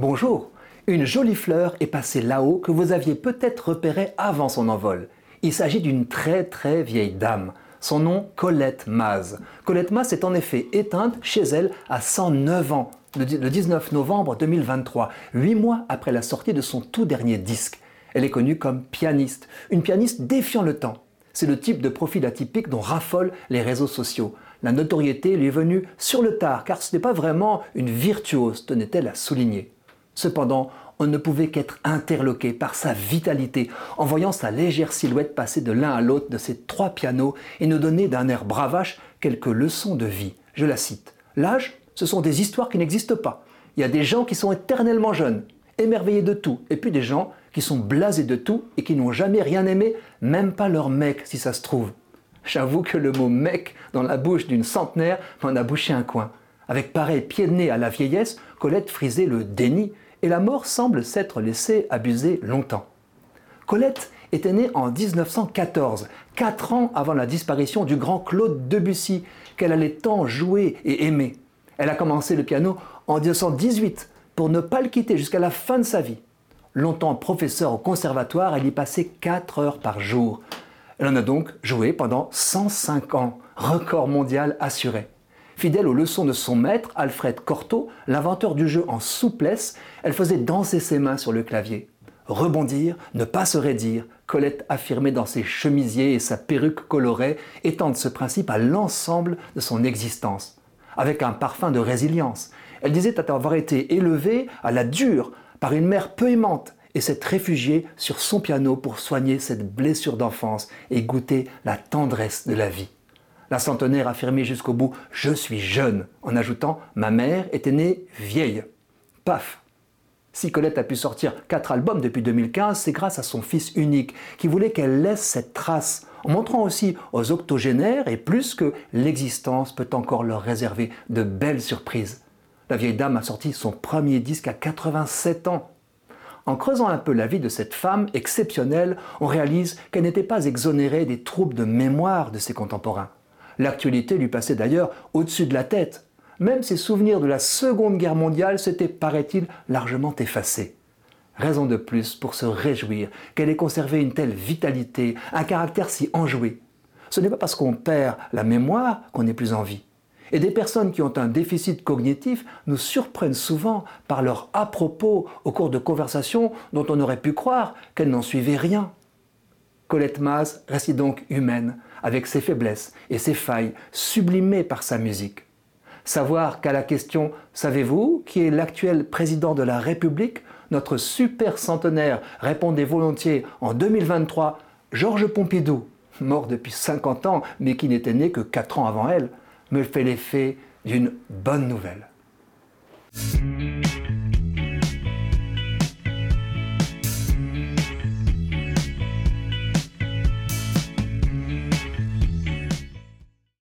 Bonjour, une jolie fleur est passée là-haut que vous aviez peut-être repérée avant son envol. Il s'agit d'une très très vieille dame. Son nom, Colette Maz. Colette Maz est en effet éteinte chez elle à 109 ans, le 19 novembre 2023, huit mois après la sortie de son tout dernier disque. Elle est connue comme pianiste, une pianiste défiant le temps. C'est le type de profil atypique dont raffolent les réseaux sociaux. La notoriété lui est venue sur le tard, car ce n'est pas vraiment une virtuose, tenait-elle à souligner. Cependant, on ne pouvait qu'être interloqué par sa vitalité en voyant sa légère silhouette passer de l'un à l'autre de ses trois pianos et nous donner d'un air bravache quelques leçons de vie. Je la cite. L'âge, ce sont des histoires qui n'existent pas. Il y a des gens qui sont éternellement jeunes, émerveillés de tout, et puis des gens qui sont blasés de tout et qui n'ont jamais rien aimé, même pas leur mec si ça se trouve. J'avoue que le mot mec dans la bouche d'une centenaire m'en a bouché un coin. Avec pareil pied de nez à la vieillesse, Colette frisait le déni et la mort semble s'être laissée abuser longtemps. Colette était née en 1914, quatre ans avant la disparition du grand Claude Debussy, qu'elle allait tant jouer et aimer. Elle a commencé le piano en 1918 pour ne pas le quitter jusqu'à la fin de sa vie. Longtemps professeur au conservatoire, elle y passait 4 heures par jour. Elle en a donc joué pendant 105 ans, record mondial assuré. Fidèle aux leçons de son maître, Alfred Cortot, l'inventeur du jeu en souplesse, elle faisait danser ses mains sur le clavier. Rebondir, ne pas se raidir, Colette affirmait dans ses chemisiers et sa perruque colorée, étendre ce principe à l'ensemble de son existence. Avec un parfum de résilience, elle disait avoir été élevée à la dure par une mère peu aimante et s'être réfugiée sur son piano pour soigner cette blessure d'enfance et goûter la tendresse de la vie. La centenaire affirmait jusqu'au bout Je suis jeune, en ajoutant Ma mère était née vieille. Paf Si Colette a pu sortir quatre albums depuis 2015, c'est grâce à son fils unique, qui voulait qu'elle laisse cette trace, en montrant aussi aux octogénaires et plus que l'existence peut encore leur réserver de belles surprises. La vieille dame a sorti son premier disque à 87 ans. En creusant un peu la vie de cette femme exceptionnelle, on réalise qu'elle n'était pas exonérée des troubles de mémoire de ses contemporains. L'actualité lui passait d'ailleurs au-dessus de la tête. Même ses souvenirs de la Seconde Guerre mondiale s'étaient, paraît-il, largement effacés. Raison de plus pour se réjouir qu'elle ait conservé une telle vitalité, un caractère si enjoué. Ce n'est pas parce qu'on perd la mémoire qu'on n'est plus en vie. Et des personnes qui ont un déficit cognitif nous surprennent souvent par leur à-propos au cours de conversations dont on aurait pu croire qu'elles n'en suivaient rien. Colette Maz reste donc humaine, avec ses faiblesses et ses failles, sublimées par sa musique. Savoir qu'à la question Savez-vous qui est l'actuel président de la République? notre super centenaire répondait volontiers en 2023 Georges Pompidou, mort depuis 50 ans mais qui n'était né que 4 ans avant elle, me fait l'effet d'une bonne nouvelle.